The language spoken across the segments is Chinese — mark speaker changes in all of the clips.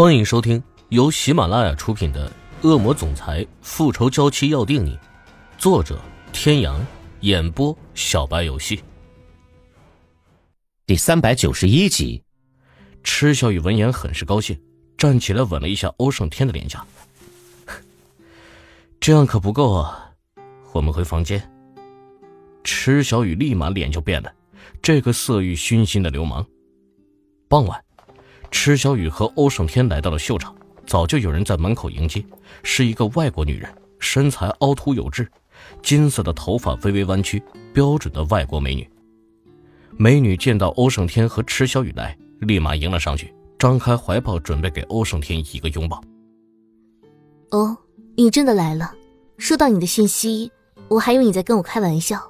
Speaker 1: 欢迎收听由喜马拉雅出品的《恶魔总裁复仇娇妻要定你》，作者：天阳，演播：小白游戏。
Speaker 2: 第三百九十一集，
Speaker 1: 池小雨闻言很是高兴，站起来吻了一下欧胜天的脸颊。这样可不够啊，我们回房间。池小雨立马脸就变了，这个色欲熏心的流氓。傍晚。池小雨和欧胜天来到了秀场，早就有人在门口迎接，是一个外国女人，身材凹凸有致，金色的头发微微弯曲，标准的外国美女。美女见到欧胜天和池小雨来，立马迎了上去，张开怀抱准备给欧胜天一个拥抱。
Speaker 3: 哦，你真的来了，收到你的信息，我还以为你在跟我开玩笑。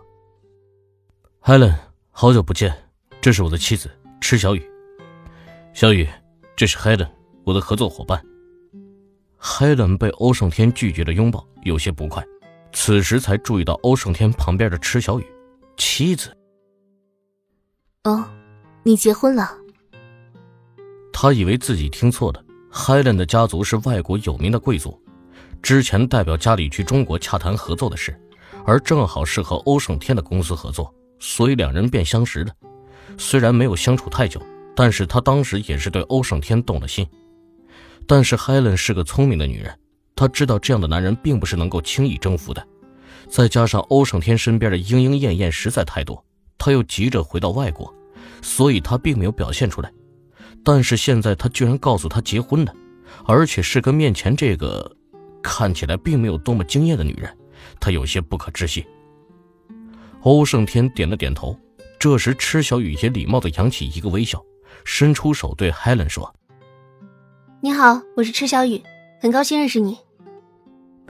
Speaker 1: Helen，好久不见，这是我的妻子池小雨。小雨，这是 Helen，我的合作伙伴。Helen 被欧胜天拒绝的拥抱，有些不快，此时才注意到欧胜天旁边的池小雨，妻子。
Speaker 3: 哦，你结婚了？
Speaker 1: 他以为自己听错了。Helen 的家族是外国有名的贵族，之前代表家里去中国洽谈合作的事，而正好是和欧胜天的公司合作，所以两人便相识了。虽然没有相处太久。但是他当时也是对欧胜天动了心，但是 Helen 是个聪明的女人，她知道这样的男人并不是能够轻易征服的，再加上欧胜天身边的莺莺燕燕实在太多，他又急着回到外国，所以他并没有表现出来。但是现在他居然告诉他结婚了，而且是跟面前这个看起来并没有多么惊艳的女人，他有些不可置信。欧胜天点了点头，这时池小雨也礼貌地扬起一个微笑。伸出手对 Helen 说：“
Speaker 3: 你好，我是池小雨，很高兴认识你。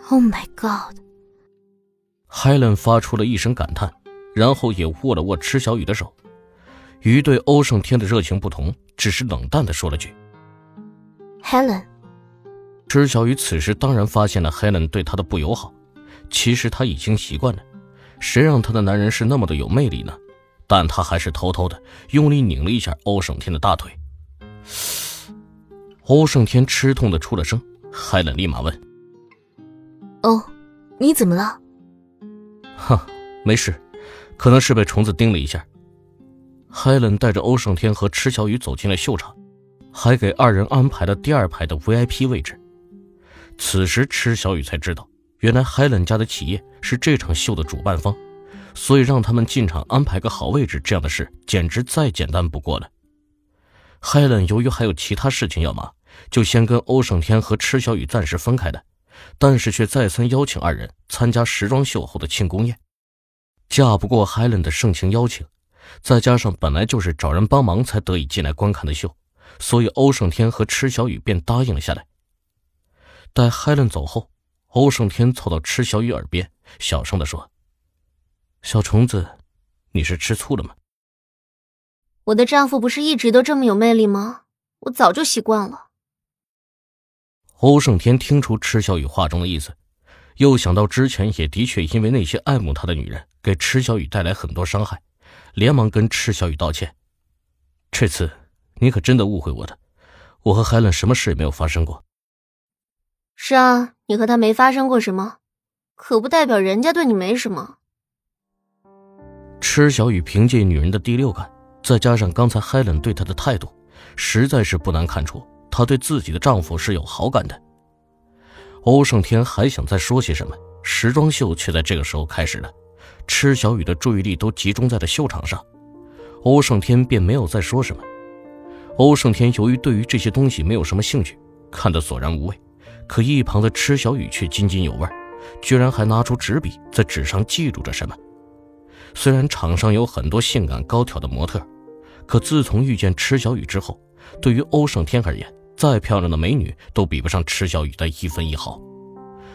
Speaker 3: ”Oh my god！Helen
Speaker 1: 发出了一声感叹，然后也握了握池小雨的手。与对欧胜天的热情不同，只是冷淡的说了句
Speaker 3: ：“Helen。”
Speaker 1: 池小雨此时当然发现了 Helen 对他的不友好，其实他已经习惯了，谁让他的男人是那么的有魅力呢？但他还是偷偷的用力拧了一下欧胜天的大腿。欧胜天吃痛的出了声，海伦立马问：“
Speaker 3: 哦，你怎么了？”“
Speaker 1: 哈，没事，可能是被虫子叮了一下。”海伦带着欧胜天和池小雨走进了秀场，还给二人安排了第二排的 VIP 位置。此时，池小雨才知道，原来海伦家的企业是这场秀的主办方。所以让他们进场安排个好位置，这样的事简直再简单不过了。海伦由于还有其他事情要忙，就先跟欧胜天和池小雨暂时分开的，但是却再三邀请二人参加时装秀后的庆功宴。架不过海伦的盛情邀请，再加上本来就是找人帮忙才得以进来观看的秀，所以欧胜天和池小雨便答应了下来。待海伦走后，欧胜天凑到池小雨耳边，小声地说。小虫子，你是吃醋了吗？
Speaker 3: 我的丈夫不是一直都这么有魅力吗？我早就习惯了。
Speaker 1: 欧胜天听出池小雨话中的意思，又想到之前也的确因为那些爱慕他的女人给池小雨带来很多伤害，连忙跟池小雨道歉。这次你可真的误会我了，我和海伦什么事也没有发生过。
Speaker 3: 是啊，你和他没发生过什么，可不代表人家对你没什么。
Speaker 1: 池小雨凭借女人的第六感，再加上刚才 Helen 对她的态度，实在是不难看出她对自己的丈夫是有好感的。欧胜天还想再说些什么，时装秀却在这个时候开始了。池小雨的注意力都集中在了秀场上，欧胜天便没有再说什么。欧胜天由于对于这些东西没有什么兴趣，看得索然无味，可一旁的池小雨却津津有味，居然还拿出纸笔在纸上记录着什么。虽然场上有很多性感高挑的模特，可自从遇见池小雨之后，对于欧胜天而言，再漂亮的美女都比不上池小雨的一分一毫。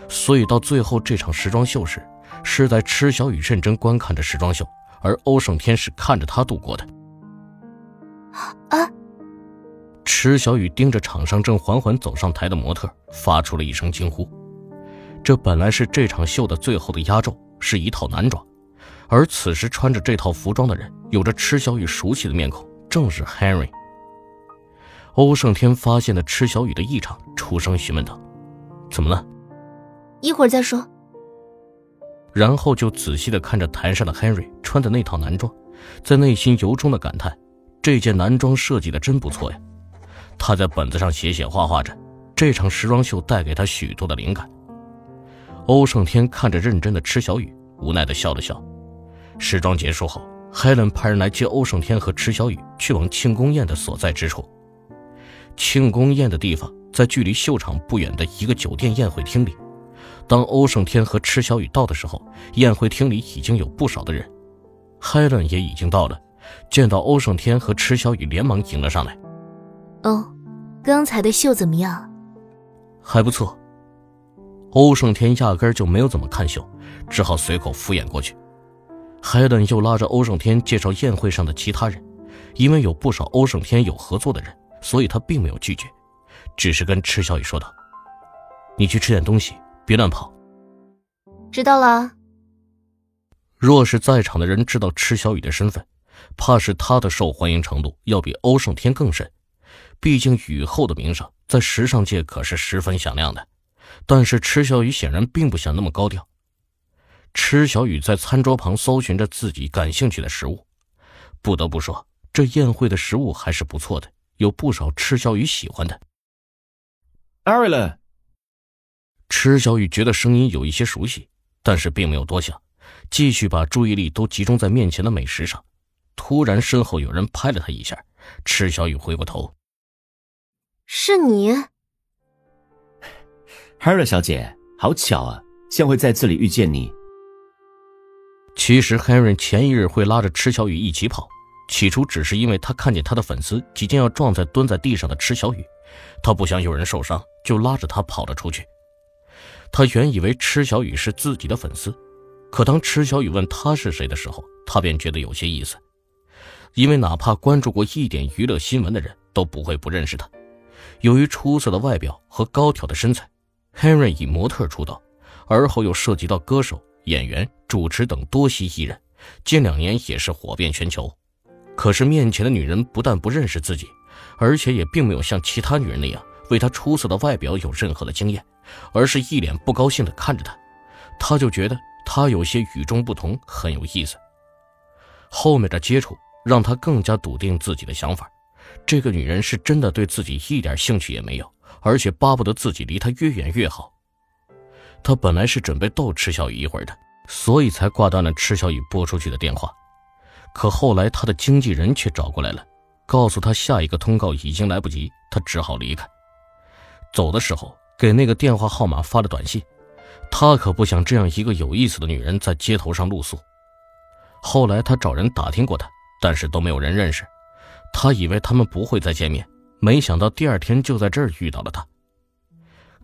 Speaker 1: 所以到最后这场时装秀时，是在池小雨认真观看着时装秀，而欧胜天是看着她度过的。
Speaker 3: 啊！
Speaker 1: 池小雨盯着场上正缓缓走上台的模特，发出了一声惊呼。这本来是这场秀的最后的压轴，是一套男装。而此时穿着这套服装的人，有着池小雨熟悉的面孔，正是 Henry。欧胜天发现了池小雨的异常，出声询问道：“怎么了？”
Speaker 3: 一会儿再说。
Speaker 1: 然后就仔细的看着台上的 Henry 穿的那套男装，在内心由衷的感叹：这件男装设计的真不错呀。他在本子上写写画画着，这场时装秀带给他许多的灵感。欧胜天看着认真的池小雨，无奈的笑了笑。时装结束后，Helen 派人来接欧胜天和池小雨去往庆功宴的所在之处。庆功宴的地方在距离秀场不远的一个酒店宴会厅里。当欧胜天和池小雨到的时候，宴会厅里已经有不少的人，Helen 也已经到了。见到欧胜天和池小雨，连忙迎了上来。
Speaker 3: 哦，刚才的秀怎么样？
Speaker 1: 还不错。欧胜天压根就没有怎么看秀，只好随口敷衍过去。Helen 又拉着欧胜天介绍宴会上的其他人，因为有不少欧胜天有合作的人，所以他并没有拒绝，只是跟池小雨说道：“你去吃点东西。”别乱跑。
Speaker 3: 知道了。
Speaker 1: 若是在场的人知道池小雨的身份，怕是他的受欢迎程度要比欧胜天更甚。毕竟雨后的名声在时尚界可是十分响亮的。但是池小雨显然并不想那么高调。池小雨在餐桌旁搜寻着自己感兴趣的食物。不得不说，这宴会的食物还是不错的，有不少池小雨喜欢的。
Speaker 2: 艾瑞伦。
Speaker 1: 池小雨觉得声音有一些熟悉，但是并没有多想，继续把注意力都集中在面前的美食上。突然，身后有人拍了他一下，池小雨回过头：“
Speaker 3: 是你
Speaker 2: ，Harry 小姐，好巧啊，幸会在这里遇见你。”
Speaker 1: 其实，Harry 前一日会拉着池小雨一起跑，起初只是因为他看见他的粉丝即将要撞在蹲在地上的池小雨，他不想有人受伤，就拉着他跑了出去。他原以为池小雨是自己的粉丝，可当池小雨问他是谁的时候，他便觉得有些意思，因为哪怕关注过一点娱乐新闻的人都不会不认识他。由于出色的外表和高挑的身材，Henry 以模特出道，而后又涉及到歌手、演员、主持等多栖艺人，近两年也是火遍全球。可是面前的女人不但不认识自己，而且也并没有像其他女人那样为他出色的外表有任何的经验。而是一脸不高兴地看着他，他就觉得他有些与众不同，很有意思。后面的接触让他更加笃定自己的想法：这个女人是真的对自己一点兴趣也没有，而且巴不得自己离她越远越好。他本来是准备逗池小雨一会儿的，所以才挂断了池小雨拨出去的电话。可后来他的经纪人却找过来了，告诉他下一个通告已经来不及，他只好离开。走的时候。给那个电话号码发了短信，他可不想这样一个有意思的女人在街头上露宿。后来他找人打听过她，但是都没有人认识。他以为他们不会再见面，没想到第二天就在这儿遇到了她。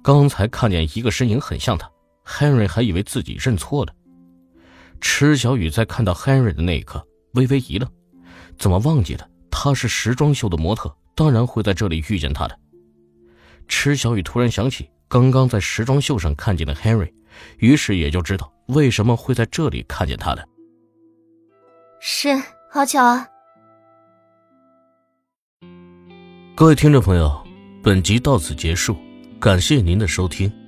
Speaker 1: 刚才看见一个身影很像他，Henry 还以为自己认错了。池小雨在看到 Henry 的那一刻微微一愣，怎么忘记了他是时装秀的模特，当然会在这里遇见他的。池小雨突然想起刚刚在时装秀上看见的 Henry，于是也就知道为什么会在这里看见他了。
Speaker 3: 是，好巧啊！
Speaker 1: 各位听众朋友，本集到此结束，感谢您的收听。